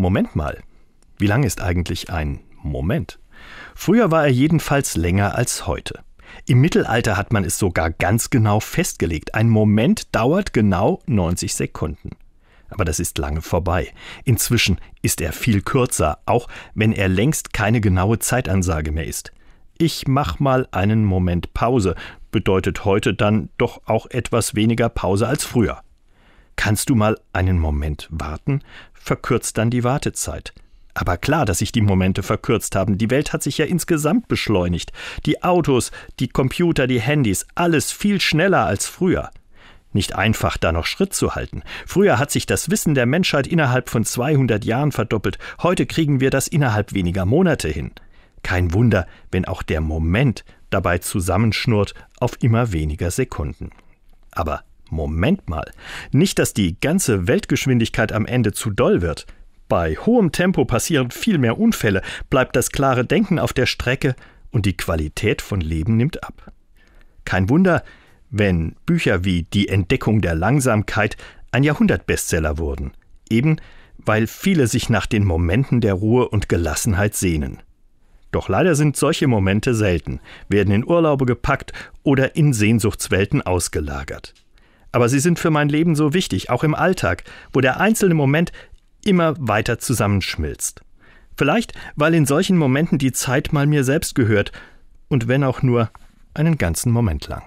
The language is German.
Moment mal, wie lang ist eigentlich ein Moment? Früher war er jedenfalls länger als heute. Im Mittelalter hat man es sogar ganz genau festgelegt. Ein Moment dauert genau 90 Sekunden. Aber das ist lange vorbei. Inzwischen ist er viel kürzer, auch wenn er längst keine genaue Zeitansage mehr ist. Ich mach mal einen Moment Pause bedeutet heute dann doch auch etwas weniger Pause als früher. Kannst du mal einen Moment warten? Verkürzt dann die Wartezeit. Aber klar, dass sich die Momente verkürzt haben. Die Welt hat sich ja insgesamt beschleunigt. Die Autos, die Computer, die Handys, alles viel schneller als früher. Nicht einfach, da noch Schritt zu halten. Früher hat sich das Wissen der Menschheit innerhalb von 200 Jahren verdoppelt. Heute kriegen wir das innerhalb weniger Monate hin. Kein Wunder, wenn auch der Moment dabei zusammenschnurrt auf immer weniger Sekunden. Aber Moment mal, nicht, dass die ganze Weltgeschwindigkeit am Ende zu doll wird. Bei hohem Tempo passieren viel mehr Unfälle, bleibt das klare Denken auf der Strecke und die Qualität von Leben nimmt ab. Kein Wunder, wenn Bücher wie Die Entdeckung der Langsamkeit ein Jahrhundertbestseller wurden, eben weil viele sich nach den Momenten der Ruhe und Gelassenheit sehnen. Doch leider sind solche Momente selten, werden in Urlaube gepackt oder in Sehnsuchtswelten ausgelagert. Aber sie sind für mein Leben so wichtig, auch im Alltag, wo der einzelne Moment immer weiter zusammenschmilzt. Vielleicht, weil in solchen Momenten die Zeit mal mir selbst gehört, und wenn auch nur einen ganzen Moment lang.